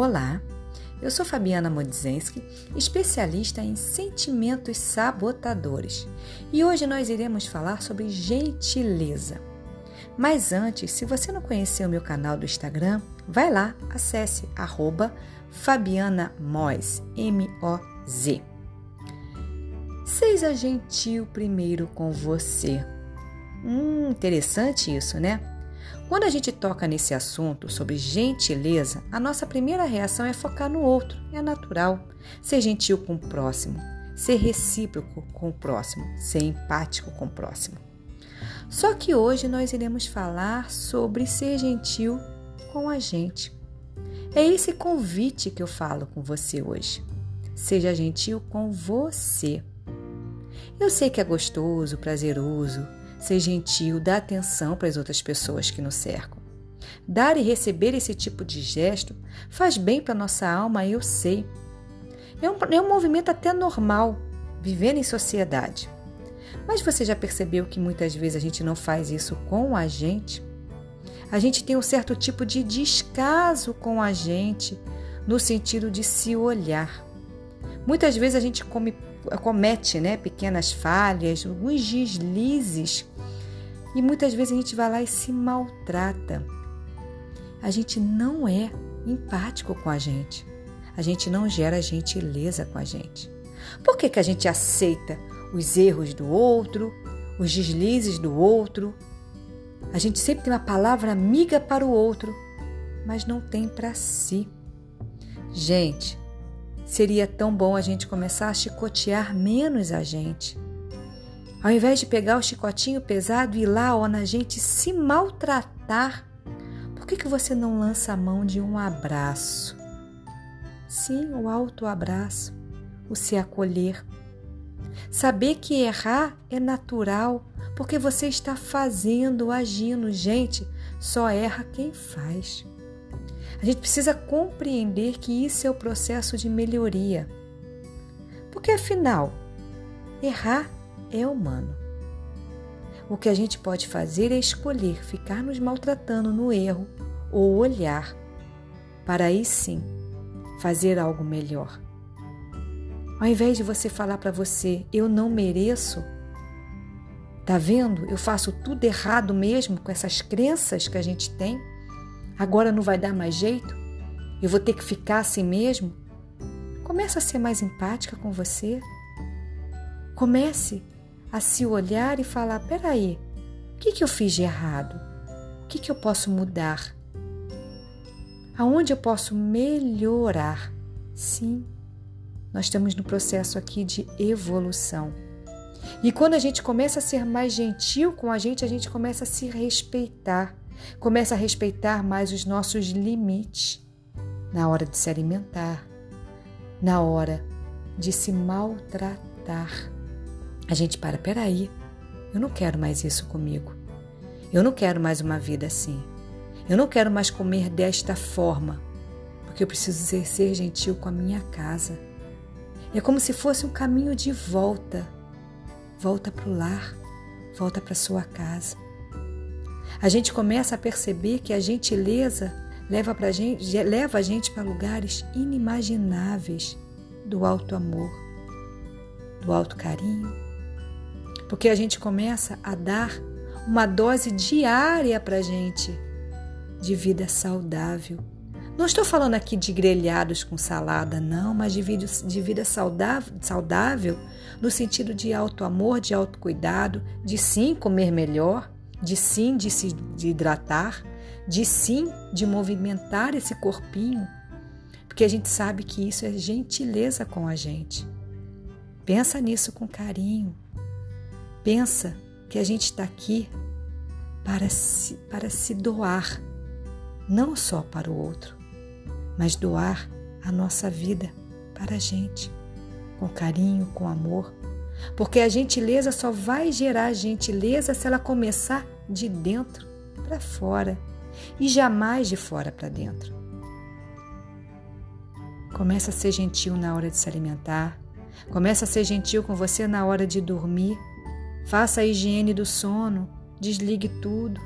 Olá, eu sou Fabiana Modzenski, especialista em sentimentos sabotadores, e hoje nós iremos falar sobre gentileza. Mas antes, se você não conheceu o meu canal do Instagram, vai lá, acesse arroba Fabiana Moz, M-O-Z. Seja gentil primeiro com você. Hum, interessante isso, né? Quando a gente toca nesse assunto sobre gentileza, a nossa primeira reação é focar no outro, é natural. Ser gentil com o próximo, ser recíproco com o próximo, ser empático com o próximo. Só que hoje nós iremos falar sobre ser gentil com a gente. É esse convite que eu falo com você hoje. Seja gentil com você. Eu sei que é gostoso, prazeroso, ser gentil, dar atenção para as outras pessoas que nos cercam. Dar e receber esse tipo de gesto faz bem para nossa alma, eu sei. É um, é um movimento até normal, vivendo em sociedade. Mas você já percebeu que muitas vezes a gente não faz isso com a gente? A gente tem um certo tipo de descaso com a gente, no sentido de se olhar. Muitas vezes a gente come comete né, pequenas falhas, alguns deslizes e muitas vezes a gente vai lá e se maltrata. A gente não é empático com a gente. A gente não gera gentileza com a gente. Por que, que a gente aceita os erros do outro, os deslizes do outro? A gente sempre tem uma palavra amiga para o outro, mas não tem para si. Gente, Seria tão bom a gente começar a chicotear menos a gente. Ao invés de pegar o chicotinho pesado e ir lá ó, na gente se maltratar, por que, que você não lança a mão de um abraço? Sim, o alto abraço, o se acolher. Saber que errar é natural, porque você está fazendo, agindo. Gente, só erra quem faz. A gente precisa compreender que isso é o processo de melhoria. Porque afinal, errar é humano. O que a gente pode fazer é escolher ficar nos maltratando no erro ou olhar para aí sim fazer algo melhor. Ao invés de você falar para você, eu não mereço, tá vendo? Eu faço tudo errado mesmo com essas crenças que a gente tem. Agora não vai dar mais jeito? Eu vou ter que ficar assim mesmo? Comece a ser mais empática com você. Comece a se olhar e falar: peraí, o que, que eu fiz de errado? O que, que eu posso mudar? Aonde eu posso melhorar? Sim, nós estamos no processo aqui de evolução. E quando a gente começa a ser mais gentil com a gente, a gente começa a se respeitar. Começa a respeitar mais os nossos limites na hora de se alimentar, na hora de se maltratar. A gente para, peraí, eu não quero mais isso comigo. Eu não quero mais uma vida assim. Eu não quero mais comer desta forma, porque eu preciso ser, ser gentil com a minha casa. É como se fosse um caminho de volta. Volta para o lar, volta para sua casa. A gente começa a perceber que a gentileza leva, pra gente, leva a gente para lugares inimagináveis do alto amor, do alto carinho, porque a gente começa a dar uma dose diária para a gente de vida saudável. Não estou falando aqui de grelhados com salada, não, mas de vida, de vida saudável, saudável no sentido de alto amor, de autocuidado, de sim comer melhor, de sim de se hidratar, de sim de movimentar esse corpinho, porque a gente sabe que isso é gentileza com a gente. Pensa nisso com carinho. Pensa que a gente está aqui para se, para se doar, não só para o outro, mas doar a nossa vida para a gente, com carinho, com amor, porque a gentileza só vai gerar gentileza se ela começar de dentro para fora e jamais de fora para dentro. Começa a ser gentil na hora de se alimentar, começa a ser gentil com você na hora de dormir. Faça a higiene do sono, desligue tudo.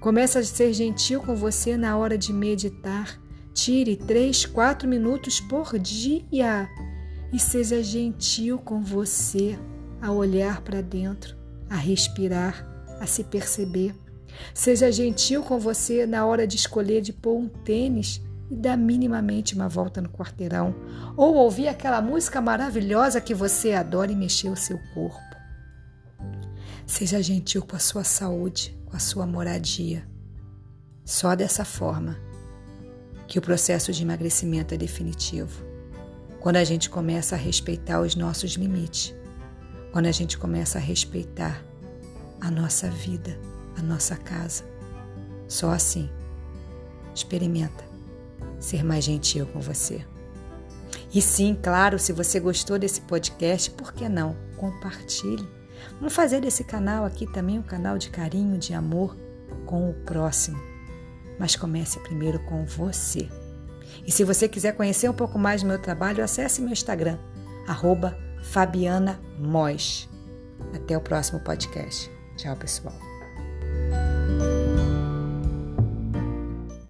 Começa a ser gentil com você na hora de meditar. Tire 3, 4 minutos por dia e seja gentil com você a olhar para dentro, a respirar, a se perceber. Seja gentil com você na hora de escolher de pôr um tênis e dar minimamente uma volta no quarteirão, ou ouvir aquela música maravilhosa que você adora e mexer o seu corpo. Seja gentil com a sua saúde, com a sua moradia. Só dessa forma que o processo de emagrecimento é definitivo. Quando a gente começa a respeitar os nossos limites, quando a gente começa a respeitar a nossa vida, a nossa casa. Só assim. Experimenta ser mais gentil com você. E sim, claro, se você gostou desse podcast, por que não? Compartilhe. Vamos fazer desse canal aqui também um canal de carinho, de amor com o próximo. Mas comece primeiro com você. E se você quiser conhecer um pouco mais do meu trabalho, acesse meu Instagram, arroba Fabiana Mois. Até o próximo podcast. Tchau, pessoal.